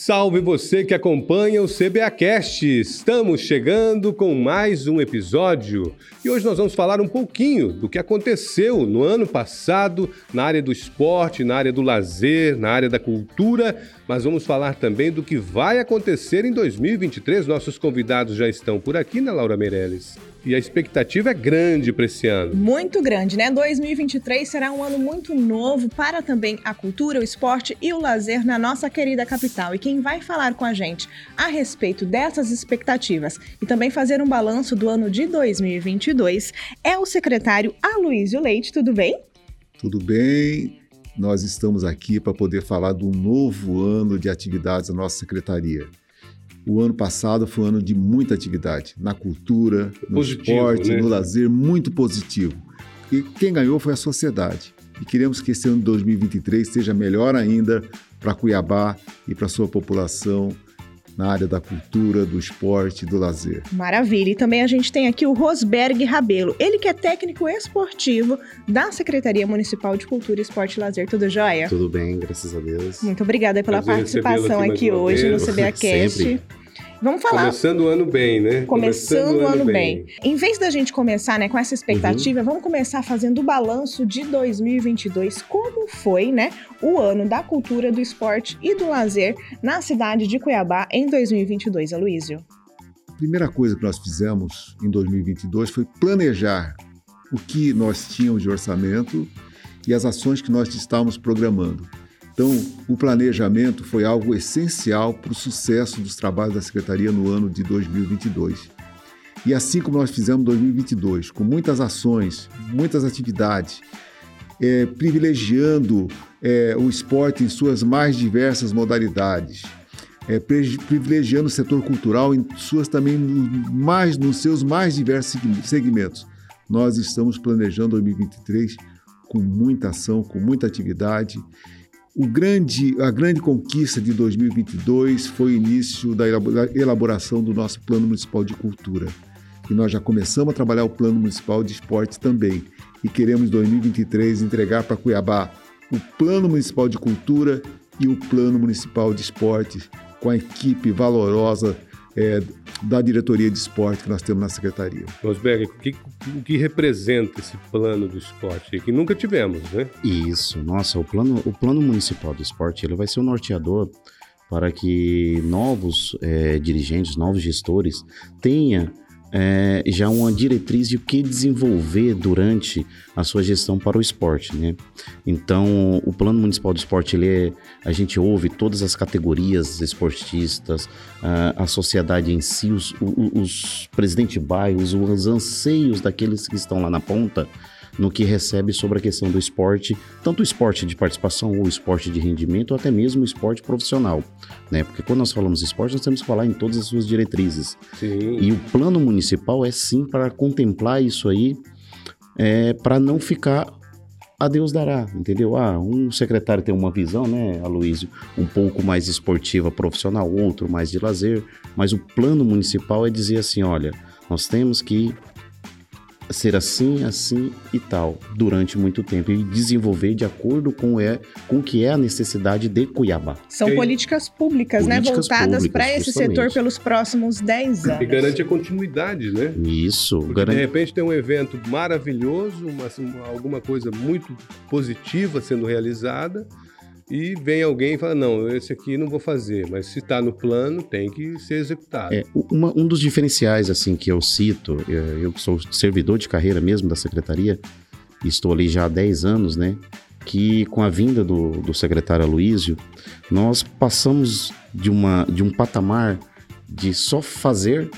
Salve você que acompanha o CBAcast! Estamos chegando com mais um episódio e hoje nós vamos falar um pouquinho do que aconteceu no ano passado na área do esporte, na área do lazer, na área da cultura, mas vamos falar também do que vai acontecer em 2023. Nossos convidados já estão por aqui, né, Laura Meirelles? E a expectativa é grande para esse ano. Muito grande, né? 2023 será um ano muito novo para também a cultura, o esporte e o lazer na nossa querida capital. E quem vai falar com a gente a respeito dessas expectativas e também fazer um balanço do ano de 2022 é o secretário Aloysio Leite. Tudo bem? Tudo bem. Nós estamos aqui para poder falar do novo ano de atividades da nossa secretaria. O ano passado foi um ano de muita atividade, na cultura, no positivo, esporte, né? no lazer, muito positivo. E quem ganhou foi a sociedade. E queremos que esse ano de 2023 seja melhor ainda para Cuiabá e para sua população na área da cultura, do esporte, do lazer. Maravilha. E também a gente tem aqui o Rosberg Rabelo. Ele que é técnico esportivo da Secretaria Municipal de Cultura, Esporte e Lazer. Tudo jóia? Tudo bem, graças a Deus. Muito obrigada pela Prazer participação aqui, aqui hoje no CBAcast. Sempre. Vamos falar. Começando o ano bem, né? Começando, Começando o ano bem. bem. Em vez da gente começar, né, com essa expectativa, uhum. vamos começar fazendo o balanço de 2022. Como foi, né, o ano da cultura, do esporte e do lazer na cidade de Cuiabá em 2022, Aloísio? A primeira coisa que nós fizemos em 2022 foi planejar o que nós tínhamos de orçamento e as ações que nós estávamos programando. Então, o planejamento foi algo essencial para o sucesso dos trabalhos da Secretaria no ano de 2022. E assim como nós fizemos em 2022, com muitas ações, muitas atividades, é, privilegiando é, o esporte em suas mais diversas modalidades, é, privilegiando o setor cultural em suas também mais nos seus mais diversos segmentos. Nós estamos planejando 2023 com muita ação, com muita atividade grande, a grande conquista de 2022 foi o início da elaboração do nosso Plano Municipal de Cultura. E nós já começamos a trabalhar o Plano Municipal de Esporte também. E queremos, em 2023, entregar para Cuiabá o Plano Municipal de Cultura e o Plano Municipal de Esportes, com a equipe valorosa é, da diretoria de esporte que nós temos na secretaria. Rosberg, o que, o que representa esse plano do esporte que nunca tivemos, né? Isso, nossa, o plano, o plano municipal do esporte ele vai ser o norteador para que novos é, dirigentes, novos gestores tenham é, já uma diretriz de o que desenvolver durante a sua gestão para o esporte, né? Então, o Plano Municipal do Esporte, ele é, a gente ouve todas as categorias esportistas, a, a sociedade em si, os, os, os presidentes de bairros, os anseios daqueles que estão lá na ponta, no que recebe sobre a questão do esporte, tanto o esporte de participação ou o esporte de rendimento, ou até mesmo o esporte profissional, né? Porque quando nós falamos esporte, nós temos que falar em todas as suas diretrizes. Sim. E o plano municipal é sim para contemplar isso aí, é, para não ficar a Deus dará, entendeu? Ah, um secretário tem uma visão, né, Aloysio, um pouco mais esportiva, profissional, outro mais de lazer, mas o plano municipal é dizer assim, olha, nós temos que ser assim, assim e tal durante muito tempo e desenvolver de acordo com é com que é a necessidade de Cuiabá. São políticas públicas, né, políticas né, voltadas para esse setor pelos próximos 10 anos. E garante a continuidade, né? Isso. Garante... De repente tem um evento maravilhoso, uma, alguma coisa muito positiva sendo realizada e vem alguém e fala: não, esse aqui não vou fazer, mas se está no plano, tem que ser executado. É, uma, um dos diferenciais assim que eu cito, é, eu sou servidor de carreira mesmo da secretaria, estou ali já há 10 anos, né? Que com a vinda do, do secretário Aloísio, nós passamos de, uma, de um patamar de só fazer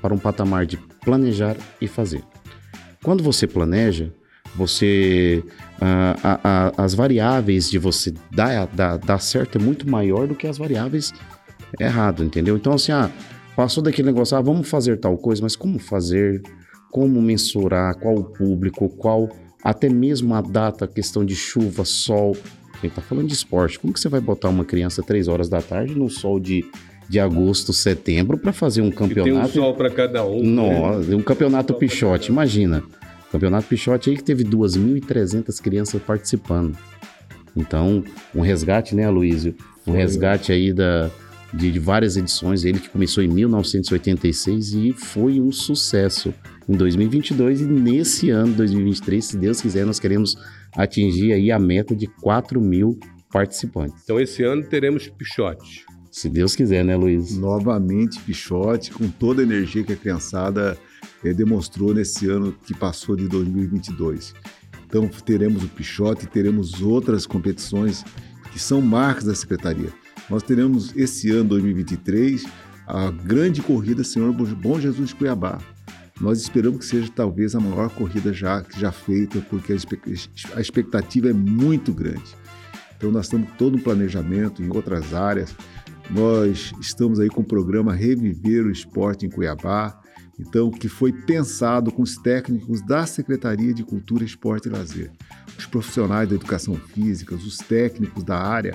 para um patamar de planejar e fazer. Quando você planeja, você uh, a, a, as variáveis de você dar, dar, dar certo é muito maior do que as variáveis errado, entendeu? Então, assim, ah, passou daquele negócio, ah, vamos fazer tal coisa, mas como fazer? Como mensurar? Qual o público? Qual até mesmo a data, questão de chuva, sol. Quem tá falando de esporte, como que você vai botar uma criança três horas da tarde no sol de, de agosto, setembro para fazer um campeonato? E tem um sol para cada um. Não, né? um campeonato Pichote, imagina. Campeonato Pichote aí que teve 2.300 crianças participando. Então, um resgate, né, Aloysio? Um Foi. resgate aí da, de, de várias edições. Ele que começou em 1986 e foi um sucesso em 2022 e nesse ano, 2023, se Deus quiser, nós queremos atingir aí a meta de 4 mil participantes. Então esse ano teremos Pichote. Se Deus quiser, né, Luiz? Novamente Pichote, com toda a energia que a criançada demonstrou nesse ano que passou de 2022. Então teremos o Pichote, teremos outras competições que são marcas da secretaria. Nós teremos esse ano 2023 a grande corrida Senhor Bom Jesus de Cuiabá. Nós esperamos que seja talvez a maior corrida já já feita, porque a expectativa é muito grande. Então nós estamos todo um planejamento em outras áreas. Nós estamos aí com o programa Reviver o Esporte em Cuiabá, então que foi pensado com os técnicos da Secretaria de Cultura, Esporte e Lazer. Os profissionais da educação física, os técnicos da área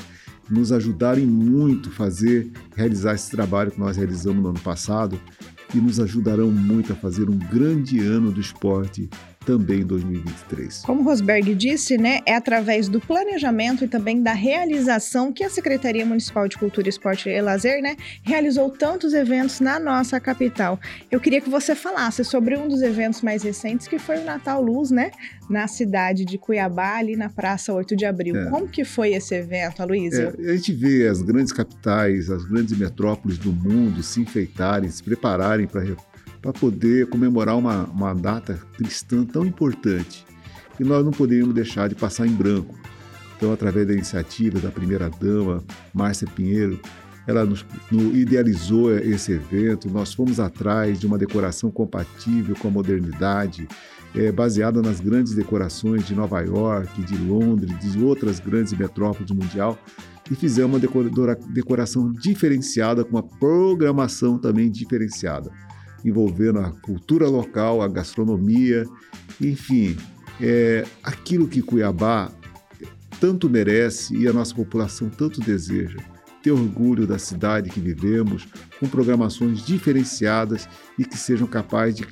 nos ajudaram muito a fazer, realizar esse trabalho que nós realizamos no ano passado e nos ajudarão muito a fazer um grande ano do esporte também em 2023. Como Rosberg disse, né, é através do planejamento e também da realização que a Secretaria Municipal de Cultura, Esporte e Lazer, né, realizou tantos eventos na nossa capital. Eu queria que você falasse sobre um dos eventos mais recentes, que foi o Natal Luz, né, na cidade de Cuiabá, ali na Praça 8 de Abril. É. Como que foi esse evento, Aloysio? É, a gente vê as grandes capitais, as grandes metrópoles do mundo se enfeitarem, se prepararem para para poder comemorar uma, uma data cristã tão importante. E nós não poderíamos deixar de passar em branco. Então, através da iniciativa da primeira-dama, Márcia Pinheiro, ela nos, nos, idealizou esse evento. Nós fomos atrás de uma decoração compatível com a modernidade, é, baseada nas grandes decorações de Nova York, de Londres, de outras grandes metrópoles mundial, e fizemos uma decoração diferenciada, com uma programação também diferenciada envolvendo a cultura local, a gastronomia, enfim, é, aquilo que Cuiabá tanto merece e a nossa população tanto deseja. Ter orgulho da cidade que vivemos, com programações diferenciadas e que sejam capazes de,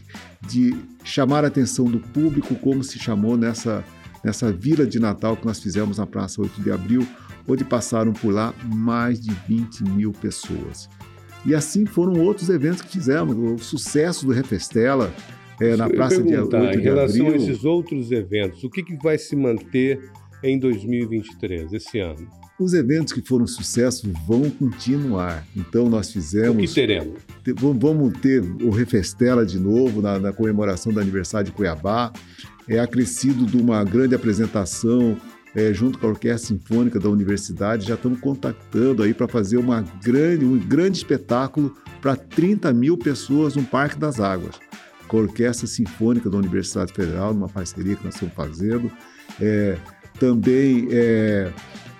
de chamar a atenção do público, como se chamou nessa, nessa vila de Natal que nós fizemos na Praça 8 de Abril, onde passaram por lá mais de 20 mil pessoas. E assim foram outros eventos que fizemos. O sucesso do Refestela é, na Praça de 8 de Abril. Em relação a esses outros eventos, o que, que vai se manter em 2023, esse ano? Os eventos que foram sucesso vão continuar. Então, nós fizemos. O que teremos? Vamos ter o Refestela de novo na, na comemoração do aniversário de Cuiabá. É acrescido de uma grande apresentação é, junto com a Orquestra Sinfônica da Universidade, já estamos contactando aí para fazer uma grande, um grande espetáculo para 30 mil pessoas no Parque das Águas, com a Orquestra Sinfônica da Universidade Federal, numa parceria que nós estamos fazendo. É, também é,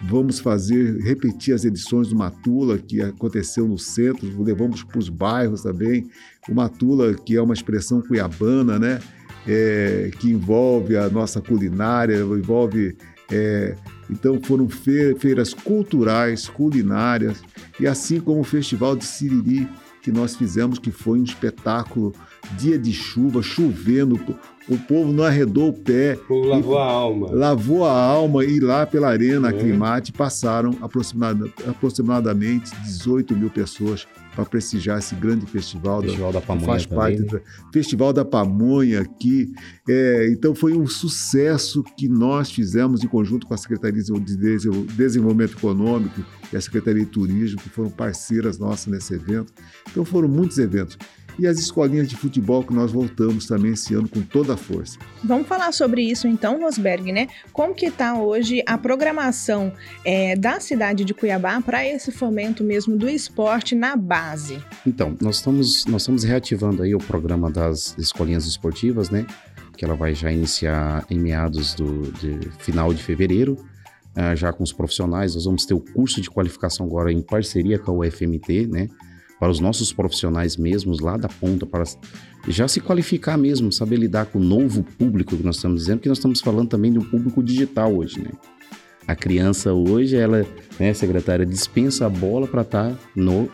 vamos fazer, repetir as edições do Matula, que aconteceu no centro, levamos para os bairros também. O Matula, que é uma expressão cuiabana, né? É, que envolve a nossa culinária, envolve é, então foram feiras culturais, culinárias, e assim como o Festival de Siriri, que nós fizemos, que foi um espetáculo, dia de chuva, chovendo, o povo não arredou o pé. O povo lavou a alma. Lavou a alma e lá pela Arena é. Climate passaram aproximadamente 18 mil pessoas para prestigiar esse grande festival, festival da, da Pamonha faz parte do Festival da Pamonha aqui. É, então foi um sucesso que nós fizemos em conjunto com a Secretaria de Desenvolvimento Econômico e a Secretaria de Turismo, que foram parceiras nossas nesse evento. Então foram muitos eventos e as escolinhas de futebol que nós voltamos também esse ano com toda a força. Vamos falar sobre isso então, Rosberg, né? Como que está hoje a programação é, da cidade de Cuiabá para esse fomento mesmo do esporte na base? Então, nós estamos, nós estamos reativando aí o programa das escolinhas esportivas, né? Que ela vai já iniciar em meados do de final de fevereiro. Uh, já com os profissionais, nós vamos ter o curso de qualificação agora em parceria com a UFMT, né? Para os nossos profissionais mesmos lá da ponta, para já se qualificar mesmo, saber lidar com o novo público que nós estamos dizendo, que nós estamos falando também de um público digital hoje, né? A criança hoje, ela, né, secretária, dispensa a bola para estar tá no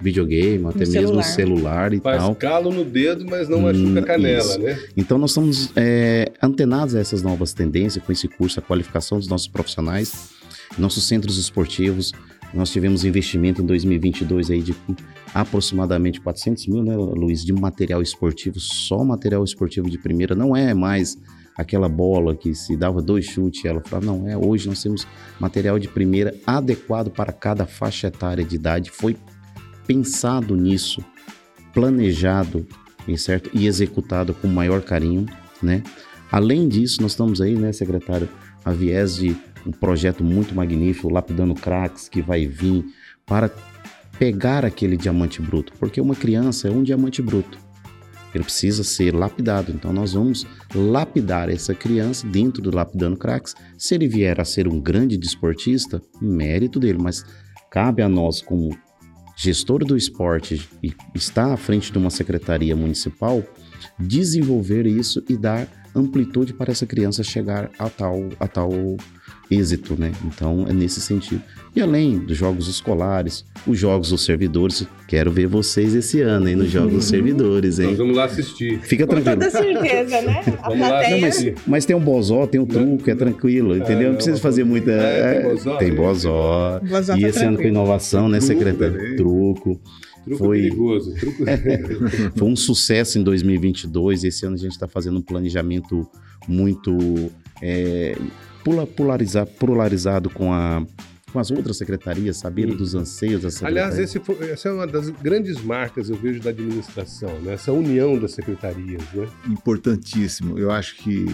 videogame, até no mesmo celular. no celular e Faz tal. Faz calo no dedo, mas não machuca hum, a canela, isso. né? Então nós estamos é, antenados a essas novas tendências com esse curso, a qualificação dos nossos profissionais, nossos centros esportivos, Nós tivemos investimento em 2022 aí de aproximadamente 400 mil, né, Luiz, de material esportivo, só material esportivo de primeira, não é mais aquela bola que se dava dois chutes e ela falava, não, é, hoje nós temos material de primeira adequado para cada faixa etária de idade, foi pensado nisso, planejado, certo? E executado com maior carinho, né? Além disso, nós estamos aí, né, secretário, a viés de um projeto muito magnífico, Lapidando Cracks, que vai vir para pegar aquele diamante bruto, porque uma criança é um diamante bruto. Ele precisa ser lapidado. Então nós vamos lapidar essa criança dentro do Lapidando Cracks. Se ele vier a ser um grande desportista, mérito dele, mas cabe a nós como gestor do esporte e está à frente de uma secretaria municipal desenvolver isso e dar amplitude para essa criança chegar a tal, a tal êxito, né? Então é nesse sentido. E além dos jogos escolares, os jogos dos servidores, quero ver vocês esse ano aí nos jogos dos servidores, hein? Nós vamos lá assistir. Fica Com tranquilo. toda certeza, né? A Vamos lá, plateia- Não, mas, mas tem um bozó, tem um truque, é tranquilo, entendeu? Não precisa fazer muita. É, tem é, bozó, Tem né? bozó. Bozó E tá esse ano com tranquilo. inovação, né, Truco secretário? Truco. Truco Foi- perigoso. Truco... Foi um sucesso em 2022. Esse ano a gente está fazendo um planejamento muito é, pula- polarizar, polarizado com, a, com as outras secretarias, saber dos anseios das secretarias. Aliás, esse foi- essa é uma das grandes marcas, eu vejo, da administração, né? essa união das secretarias. Né? importantíssimo. Eu acho que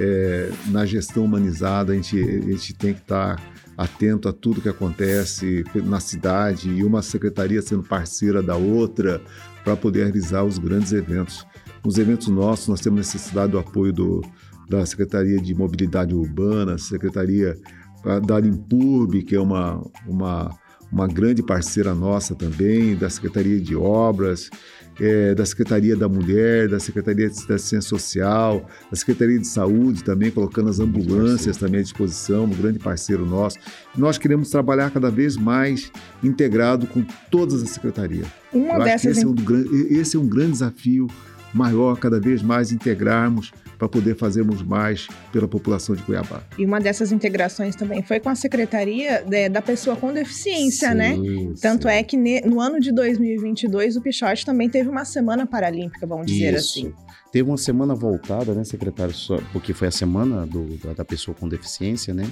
é, na gestão humanizada a gente, a gente tem que estar atento a tudo que acontece na cidade e uma secretaria sendo parceira da outra para poder realizar os grandes eventos. Nos eventos nossos, nós temos necessidade do apoio do, da Secretaria de Mobilidade Urbana, Secretaria ah, da Limpurb, que é uma, uma, uma grande parceira nossa também, da Secretaria de Obras, é, da Secretaria da Mulher, da Secretaria de Assistência Social, da Secretaria de Saúde também, colocando as ambulâncias também à disposição, um grande parceiro nosso. Nós queremos trabalhar cada vez mais integrado com todas as secretarias. Uma Eu acho que dessas esse é, um, esse é um grande desafio maior, cada vez mais integrarmos para poder fazermos mais pela população de Cuiabá. E uma dessas integrações também foi com a Secretaria é, da Pessoa com Deficiência, né? Sim, Tanto sim. é que ne- no ano de 2022 o Pichote também teve uma semana paralímpica, vamos dizer Isso. assim. Teve uma semana voltada, né, secretário, só- porque foi a semana do- da, da pessoa com deficiência, né?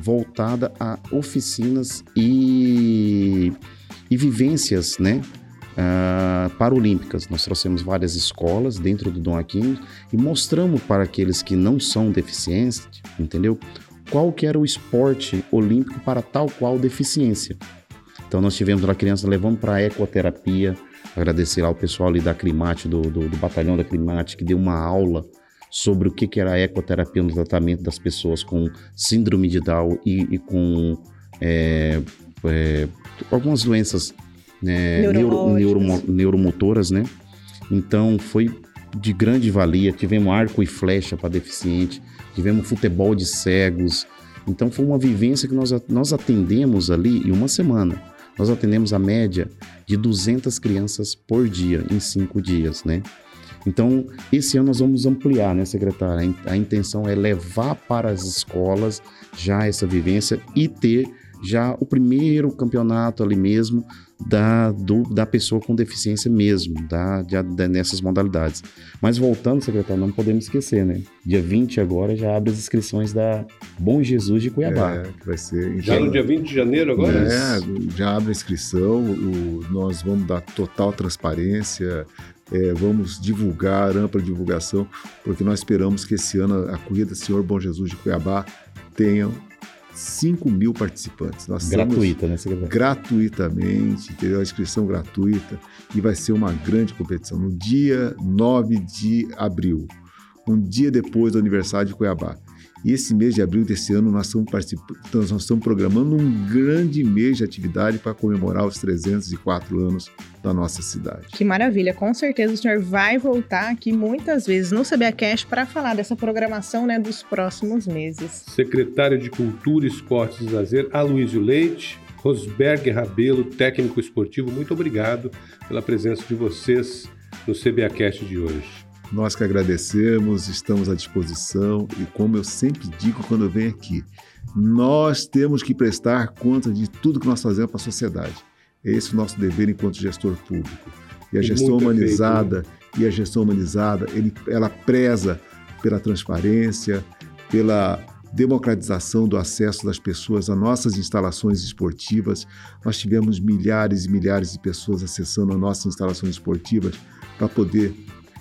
Voltada a oficinas e, e vivências, né? Ah, paralímpicas. Nós trouxemos várias escolas dentro do Dom Aquino e mostramos para aqueles que não são deficientes, entendeu? Qual que era o esporte olímpico para tal qual deficiência. Então nós tivemos lá criança levando para a ecoterapia, agradecer lá o pessoal ali da Climate, do, do, do batalhão da Climate, que deu uma aula sobre o que, que era a ecoterapia no tratamento das pessoas com síndrome de Down e, e com é, é, algumas doenças né, neuro, neuromo- neuromotoras, né? Então foi de grande valia. Tivemos arco e flecha para deficiente, tivemos futebol de cegos. Então foi uma vivência que nós, nós atendemos ali em uma semana. Nós atendemos a média de 200 crianças por dia, em cinco dias, né? Então, esse ano nós vamos ampliar, né, secretária? A intenção é levar para as escolas já essa vivência e ter já o primeiro campeonato ali mesmo da, do- da pessoa com deficiência mesmo, da, de- da- nessas modalidades. Mas voltando, secretário, não podemos esquecer, né? Dia 20 agora já abre as inscrições da Bom Jesus de Cuiabá. É, que vai ser. Já no dia 20 de janeiro agora? É, já abre a inscrição, o- nós vamos dar total transparência, é, vamos divulgar, ampla divulgação, porque nós esperamos que esse ano a Corrida Senhor Bom Jesus de Cuiabá tenha 5 mil participantes. Nós Gratuita, né, secretário? gratuitamente, entendeu? A inscrição gratuita e vai ser uma grande competição no dia 9 de abril, um dia depois do aniversário de Cuiabá. E esse mês de abril desse ano nós estamos, então, nós estamos programando um grande mês de atividade para comemorar os 304 anos da nossa cidade. Que maravilha, com certeza o senhor vai voltar aqui muitas vezes no CBA Cash para falar dessa programação né, dos próximos meses. Secretário de Cultura, Esportes e Lazer, Aloysio Leite, Rosberg Rabelo, técnico esportivo, muito obrigado pela presença de vocês no CBAcast de hoje. Nós que agradecemos, estamos à disposição e, como eu sempre digo quando eu venho aqui, nós temos que prestar conta de tudo que nós fazemos para a sociedade. Esse é o nosso dever enquanto gestor público. E a gestão humanizada, feito, né? e a gestão humanizada, ele, ela preza pela transparência, pela democratização do acesso das pessoas a nossas instalações esportivas. Nós tivemos milhares e milhares de pessoas acessando as nossas instalações esportivas para poder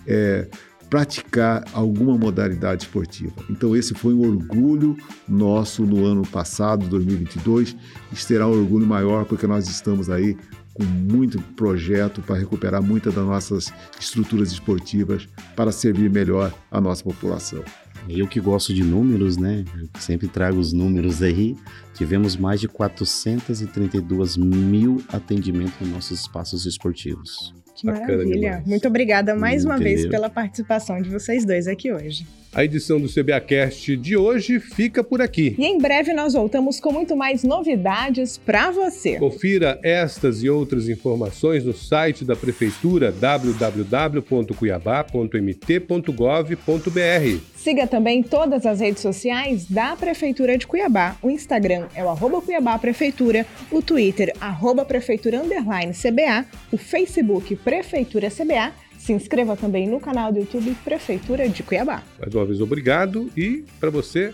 é, praticar alguma modalidade esportiva. Então, esse foi um orgulho nosso no ano passado, 2022, e será um orgulho maior porque nós estamos aí com muito projeto para recuperar muitas das nossas estruturas esportivas para servir melhor a nossa população. Eu que gosto de números, né? Eu sempre trago os números aí. Tivemos mais de 432 mil atendimentos nos nossos espaços esportivos. Que maravilha. Muito obrigada mais Entendeu? uma vez pela participação de vocês dois aqui hoje. A edição do CBAcast de hoje fica por aqui. E em breve nós voltamos com muito mais novidades para você. Confira estas e outras informações no site da Prefeitura www.cuiabá.mt.gov.br. Siga também todas as redes sociais da Prefeitura de Cuiabá. O Instagram é o arroba Cuiabá Prefeitura, o Twitter, arroba Prefeitura Underline CBA, o Facebook Prefeitura CBA se inscreva também no canal do YouTube Prefeitura de Cuiabá. Mais uma vez, obrigado e para você,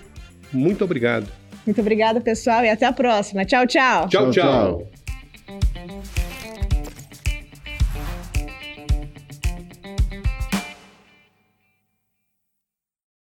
muito obrigado. Muito obrigada, pessoal, e até a próxima. Tchau, tchau. Tchau, tchau. tchau.